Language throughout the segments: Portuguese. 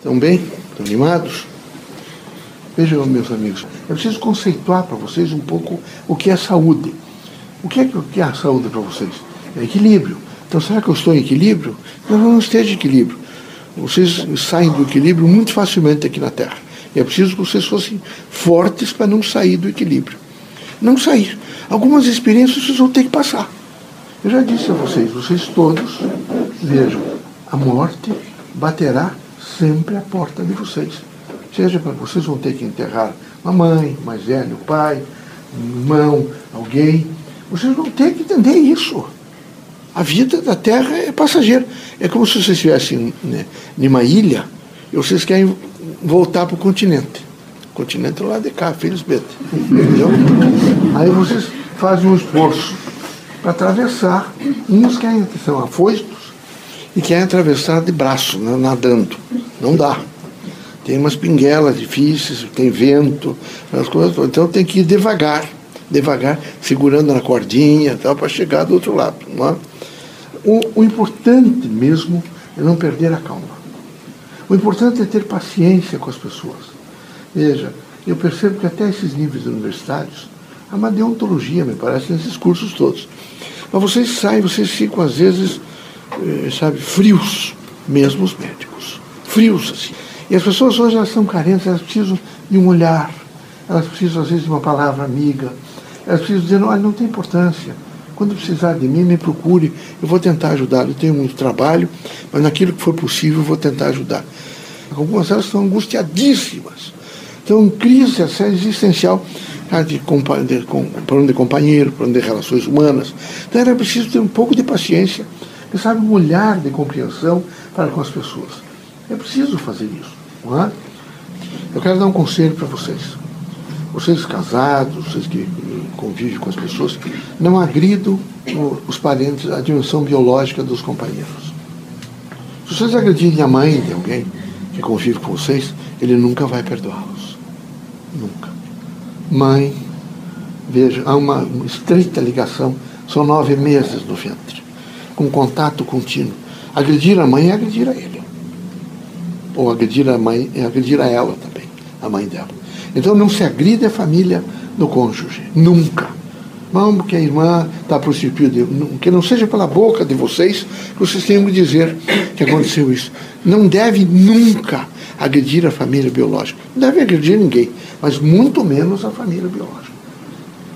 Estão bem? Estão animados? Vejam, meus amigos, eu preciso conceituar para vocês um pouco o que é saúde. O que é, o que é a saúde para vocês? É equilíbrio. Então, será que eu estou em equilíbrio? Não, não esteja em equilíbrio. Vocês saem do equilíbrio muito facilmente aqui na Terra. E é preciso que vocês fossem fortes para não sair do equilíbrio. Não sair. Algumas experiências vocês vão ter que passar. Eu já disse a vocês, vocês todos, vejam, a morte baterá sempre à porta de vocês. Seja para vocês vão ter que enterrar uma mãe, mais velho, um pai, um irmão, alguém. Vocês vão ter que entender isso. A vida da Terra é passageira. É como se vocês estivessem né, numa ilha e vocês querem voltar para o continente. O continente é lá de cá, felizmente. Entendeu? Aí vocês fazem um esforço para atravessar. Uns querem, são afoitos e querem atravessar de braço, né, nadando. Não dá. Tem umas pinguelas difíceis, tem vento, as coisas Então tem que ir devagar, devagar, segurando na cordinha para chegar do outro lado. É? o, o importante mesmo é não perder a calma. O importante é ter paciência com as pessoas. Veja, eu percebo que até esses níveis universitários há uma deontologia, me parece, nesses cursos todos. Mas vocês saem, vocês ficam às vezes, eh, sabe, frios, mesmo os médicos. Frios, assim. E as pessoas hoje elas são carentes, elas precisam de um olhar, elas precisam às vezes de uma palavra amiga, elas precisam dizer, olha, não tem importância. Quando precisar de mim, me procure, eu vou tentar ajudar. Eu tenho muito trabalho, mas naquilo que for possível, eu vou tentar ajudar. Algumas delas estão angustiadíssimas, estão em crise existencial de, de, problema de companheiro, problema de relações humanas. Então era preciso ter um pouco de paciência, sabe, um olhar de compreensão para com as pessoas. É preciso fazer isso. Não é? Eu quero dar um conselho para vocês. Vocês casados, vocês que convivem com as pessoas, não agridam os parentes, a dimensão biológica dos companheiros. Se vocês agredirem a mãe de alguém que convive com vocês, ele nunca vai perdoá-los. Nunca. Mãe, veja, há uma estreita ligação, são nove meses no ventre, com contato contínuo. Agredir a mãe é agredir a ele. Ou agredir a mãe é agredir a ela também, a mãe dela. Então não se agride a família do cônjuge. Nunca. Vamos que a irmã está prostituída. Que não seja pela boca de vocês que vocês tenham que dizer que aconteceu isso. Não deve nunca agredir a família biológica. Não deve agredir ninguém, mas muito menos a família biológica.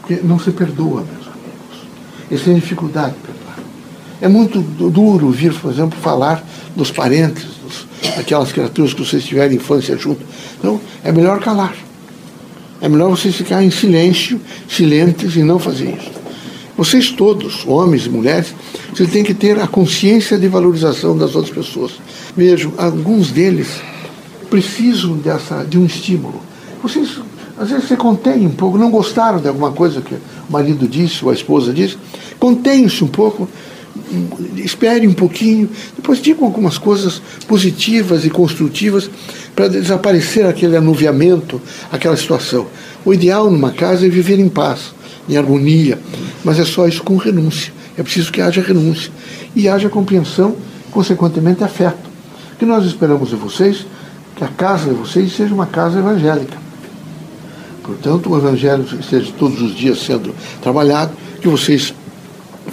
Porque não se perdoa, meus amigos. Eles têm dificuldade de perdoar. É muito duro vir, por exemplo, falar dos parentes, aquelas criaturas que vocês tiveram infância junto. Então, é melhor calar. É melhor vocês ficarem em silêncio, silentes e não fazer isso. Vocês todos, homens e mulheres, vocês têm que ter a consciência de valorização das outras pessoas. Vejam, alguns deles precisam dessa, de um estímulo. Vocês, às vezes, se contêm um pouco, não gostaram de alguma coisa que o marido disse ou a esposa disse, contenham-se um pouco, espere um pouquinho, depois digam algumas coisas positivas e construtivas para desaparecer aquele anuviamento, aquela situação. O ideal numa casa é viver em paz, em harmonia, mas é só isso com renúncia. É preciso que haja renúncia e haja compreensão, consequentemente afeto. O que nós esperamos de vocês que a casa de vocês seja uma casa evangélica. Portanto, o evangelho esteja todos os dias sendo trabalhado, que vocês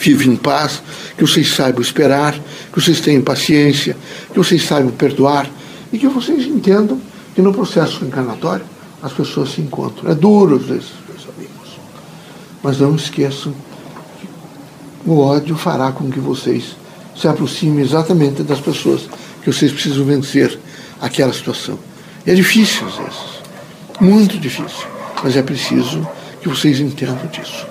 vivem em paz, que vocês saibam esperar, que vocês tenham paciência, que vocês saibam perdoar, e que vocês entendam que no processo encarnatório as pessoas se encontram. É duro às vezes, meus amigos. Mas não esqueçam que o ódio fará com que vocês se aproximem exatamente das pessoas que vocês precisam vencer aquela situação. É difícil às vezes, muito difícil, mas é preciso que vocês entendam disso.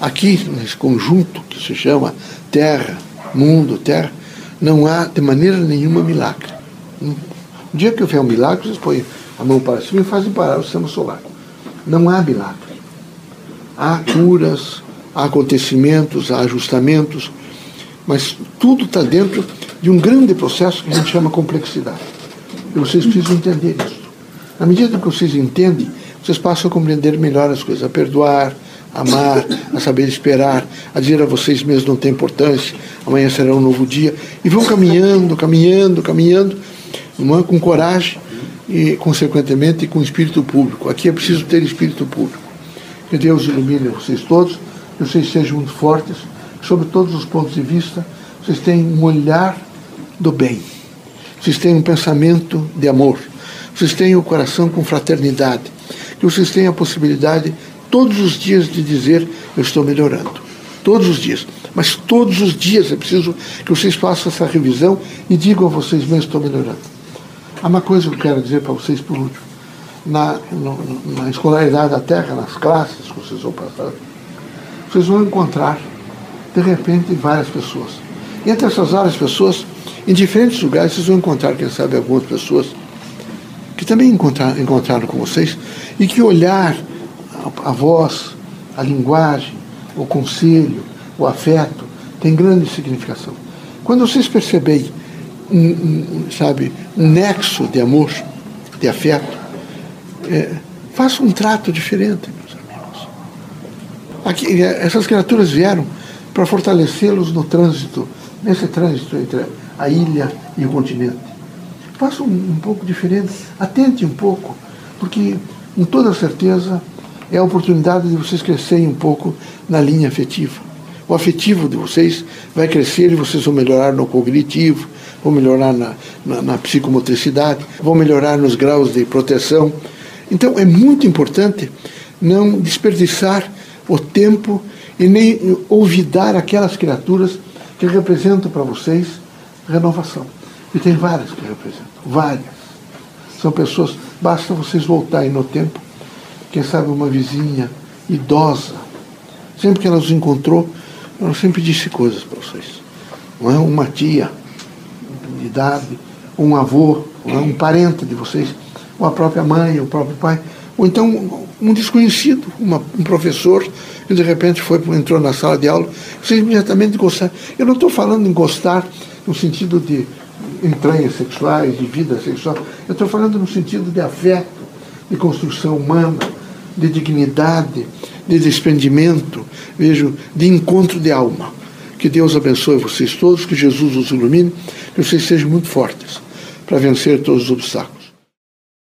Aqui, nesse conjunto que se chama Terra, Mundo, Terra, não há de maneira nenhuma milagre. O dia que houver um milagre, vocês põem a mão para cima e fazem parar o sistema solar. Não há milagre. Há curas, há acontecimentos, há ajustamentos, mas tudo está dentro de um grande processo que a gente chama complexidade. E vocês precisam entender isso. À medida que vocês entendem, vocês passam a compreender melhor as coisas, a perdoar, amar, a saber esperar, a dizer a vocês mesmos não tem importância, amanhã será um novo dia, e vão caminhando, caminhando, caminhando, é? com coragem e, consequentemente, com espírito público. Aqui é preciso ter espírito público. Que Deus ilumine vocês todos, que vocês sejam muito fortes, sobre todos os pontos de vista, vocês tenham um olhar do bem, vocês tenham um pensamento de amor, vocês tenham o coração com fraternidade, que vocês tenham a possibilidade todos os dias de dizer: Eu estou melhorando. Todos os dias. Mas todos os dias é preciso que vocês façam essa revisão e digam a vocês mesmos: Estou melhorando. Há uma coisa que eu quero dizer para vocês por último. Na, no, na escolaridade da Terra, nas classes que vocês vão passar, vocês vão encontrar, de repente, várias pessoas. E entre essas várias pessoas, em diferentes lugares, vocês vão encontrar, quem sabe, algumas pessoas que também encontrar, encontraram com vocês e que olhar a, voz, a linguagem, o conselho, o afeto tem grande significação. Quando vocês perceberem um, um, sabe, um nexo de amor, de afeto, é, faça um trato diferente, meus amigos. Aqui, é, essas criaturas vieram para fortalecê-los no trânsito, nesse trânsito entre a ilha e o continente faça um, um pouco diferente, atente um pouco, porque com toda certeza é a oportunidade de vocês crescerem um pouco na linha afetiva. O afetivo de vocês vai crescer e vocês vão melhorar no cognitivo, vão melhorar na, na, na psicomotricidade, vão melhorar nos graus de proteção. Então é muito importante não desperdiçar o tempo e nem olvidar aquelas criaturas que representam para vocês renovação. E tem várias que representam, várias. São pessoas, basta vocês voltarem no tempo, quem sabe uma vizinha idosa, sempre que ela os encontrou, ela sempre disse coisas para vocês. Não é uma tia de idade, um avô, é um parente de vocês, ou a própria mãe, o próprio pai, ou então um desconhecido, uma, um professor que de repente foi entrou na sala de aula, vocês imediatamente gostaram. Eu não estou falando em gostar no sentido de entranhas sexuais, de vida sexual. Eu estou falando no sentido de afeto, de construção humana, de dignidade, de desprendimento, vejo, de encontro de alma. Que Deus abençoe vocês todos, que Jesus os ilumine, que vocês sejam muito fortes para vencer todos os obstáculos.